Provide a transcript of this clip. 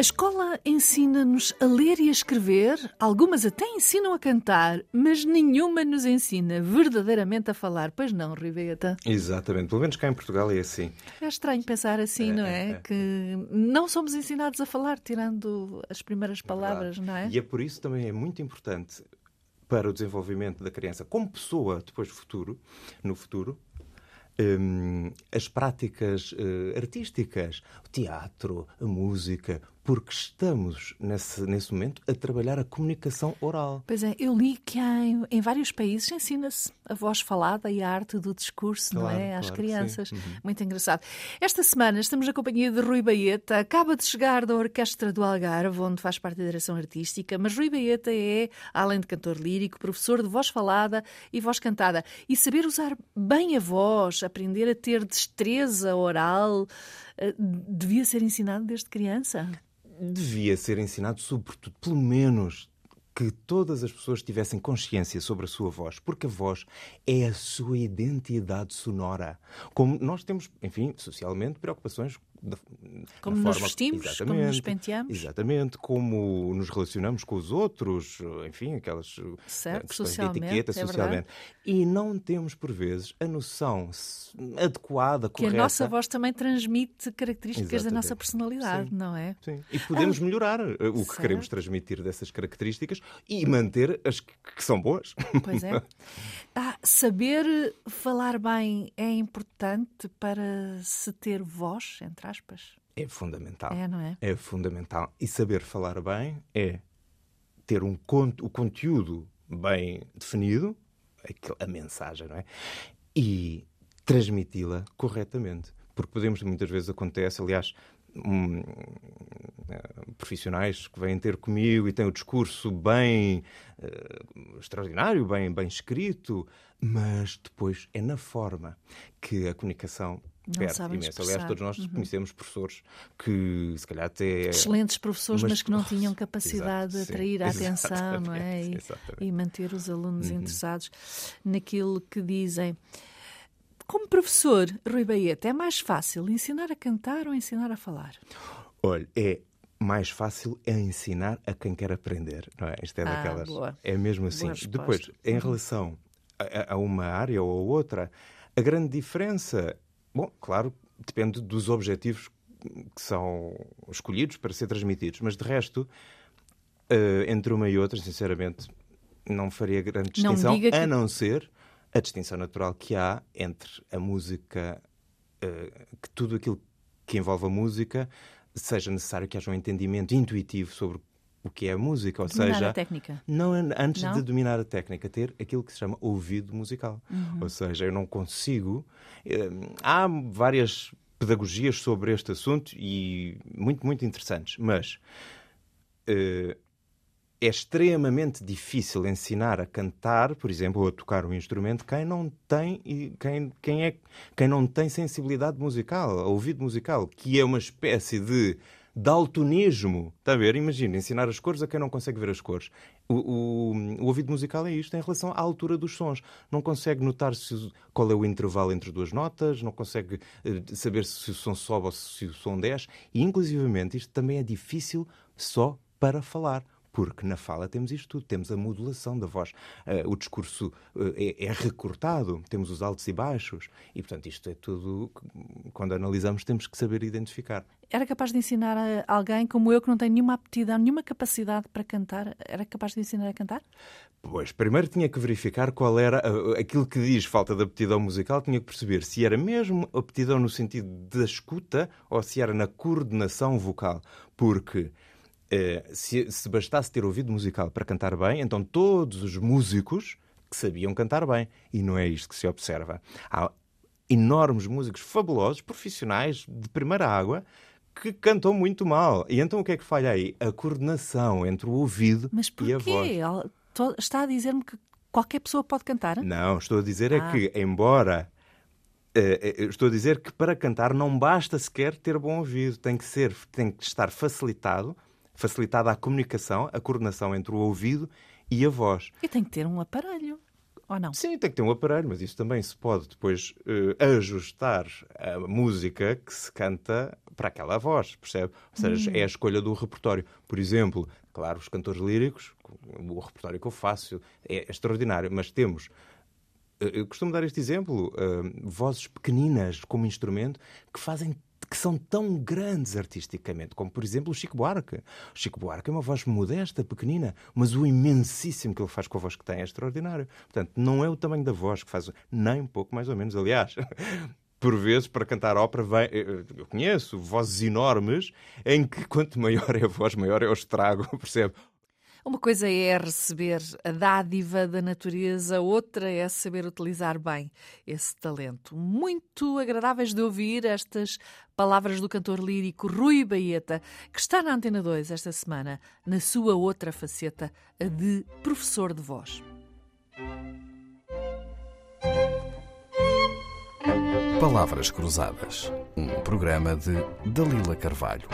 A escola ensina-nos a ler e a escrever, algumas até ensinam a cantar, mas nenhuma nos ensina verdadeiramente a falar. Pois não, Ribeeta? Exatamente, pelo menos cá em Portugal é assim. É estranho pensar assim, É, não é, é? é. Que não somos ensinados a falar, tirando as primeiras palavras, não é? E é por isso também é muito importante para o desenvolvimento da criança como pessoa depois futuro, no futuro, hum, as práticas eh, artísticas, o teatro, a música, porque estamos nesse, nesse momento a trabalhar a comunicação oral. Pois é, eu li que em, em vários países ensina-se a voz falada e a arte do discurso, não Claro, é? Às claro crianças. Uhum. Muito engraçado. Esta semana estamos na companhia de Rui Baeta, acaba de chegar da Orquestra do Algarve, onde faz parte da direção artística, mas Rui Baeta é, além de cantor lírico, professor de voz falada e voz cantada. E saber usar bem a voz, aprender a ter destreza oral, devia ser ensinado desde criança. devia ser ensinado, sobretudo, pelo menos, que todas as pessoas tivessem consciência sobre a sua voz, porque a voz é a sua identidade sonora. Como nós temos, enfim, socialmente, preocupações Como nos forma- vestimos, como Exatamente, nos penteamos. Exatamente, como nos relacionamos com os outros, enfim, aquelas eh, Certo, questões socialmente, de etiqueta, é socialmente. E não temos, por vezes, a noção adequada, Que correta. a nossa voz também transmite características da nossa Exatamente. personalidade, Sim. não é? Sim. E podemos melhorar eh, o que certo. queremos transmitir dessas características e manter as que, que são boas. Pois é. Ah, saber falar bem é importante para se ter voz, entre aspas. É fundamental. É, não é? É fundamental. E saber falar bem é ter um con- o conteúdo bem definido, a mensagem, não é? E transmiti-la corretamente. Porque podemos, muitas vezes acontece, aliás, hum, eh, profissionais que vêm ter comigo e têm o discurso bem eh, extraordinário, bem, bem escrito, mas depois é na forma que a comunicação Não perde sabem imenso. Aliás, todos nós conhecemos professores que se calhar até. Excelentes professores, mas, mas- que não tinham capacidade Exato, de sim. atrair a atenção, não é? E. Uhum. e manter os alunos interessados naquilo que dizem. Como professor, Rui Baeta, é mais fácil ensinar a cantar ou ensinar a falar? Olha, é mais fácil é ensinar a quem quer aprender, não é? Isto é Ah, daquelas. boa. É mesmo assim. Boa resposta. Depois, em relação a, a uma área ou a outra, a grande diferença, bom, claro, depende dos objetivos que são escolhidos para ser transmitidos, mas de resto, eh, entre uma e outra, sinceramente, não faria grande Não distinção, diga que- a não ser a distinção natural que há entre a música, eh, que tudo aquilo que envolve a música, seja necessário que haja um entendimento intuitivo sobre o que é a música, ou Dominar seja, a técnica. não an- antes Não? de dominar a técnica, ter aquilo que se chama ouvido musical. Uhum. Ou seja, eu não consigo. eh, há várias pedagogias sobre este assunto e muito, muito interessantes, mas eh, é extremamente difícil ensinar a cantar, por exemplo, ou a tocar um instrumento quem não tem e quem, quem é quem não tem sensibilidade musical, ouvido musical, que é uma espécie de daltonismo. Está a ver? Imagina, ensinar as cores a quem não consegue ver as cores. O, o- o ouvido musical é isto em relação à altura dos sons. Não consegue notar se, qual é o intervalo entre duas notas, não consegue eh, saber se o som sobe ou se o som desce. E, inclusivamente, isto também é difícil só para falar. Porque na fala temos isto tudo, temos a modulação da voz, eh, o discurso eh, é, é recortado, temos os altos e baixos, e portanto isto é tudo, que, quando analisamos, temos que saber identificar. Era capaz de ensinar a alguém como eu que não tenho nenhuma aptidão, nenhuma capacidade para cantar? Era capaz de ensinar a cantar? Pois, primeiro tinha que verificar qual era uh, aquilo que diz falta de aptidão musical, tinha que perceber se era mesmo aptidão no sentido da escuta ou se era na coordenação vocal. Porque eh, se, se bastasse ter ouvido musical para cantar bem, então todos os músicos que sabiam cantar bem. E não é isto que se observa. Há enormes músicos fabulosos, profissionais de primeira água, que cantam muito mal. E então o que é que falha aí? A coordenação entre o ouvido Mas e a voz. to- Está a dizer-me que qualquer pessoa pode cantar? Não, estou a dizer Ah. é que, embora Uh, estou a dizer que para cantar não basta sequer ter bom ouvido, tem que ser, tem que estar facilitado, facilitada a comunicação, a coordenação entre o ouvido e a voz. E tem que ter um aparelho. Ou não? Sim, tem que ter um aparelho, mas isso também se pode depois uh, ajustar a música que se canta para aquela voz, percebe? Ou seja, hum. é a escolha do repertório. Por exemplo, claro, os cantores líricos, o repertório que eu faço é extraordinário, mas temos eu costumo dar este exemplo, uh, vozes pequeninas como instrumento que fazem que são tão grandes artisticamente, como por exemplo o Chico Buarque. O Chico Buarque é uma voz modesta, pequenina, mas o imensíssimo que ele faz com a voz que tem é extraordinário. Portanto, não é o tamanho da voz que faz, nem um pouco mais ou menos, aliás. Por vezes, para cantar ópera, vem, eu conheço vozes enormes em que quanto maior é a voz, maior é o estrago, percebe? Uma coisa é receber a dádiva da natureza, outra é saber utilizar bem esse talento. Muito agradáveis de ouvir estas palavras do cantor lírico Rui Baeta, que está na Antena 2 esta semana, na sua outra faceta, a de professor de voz. Palavras Cruzadas, um programa de Dalila Carvalho.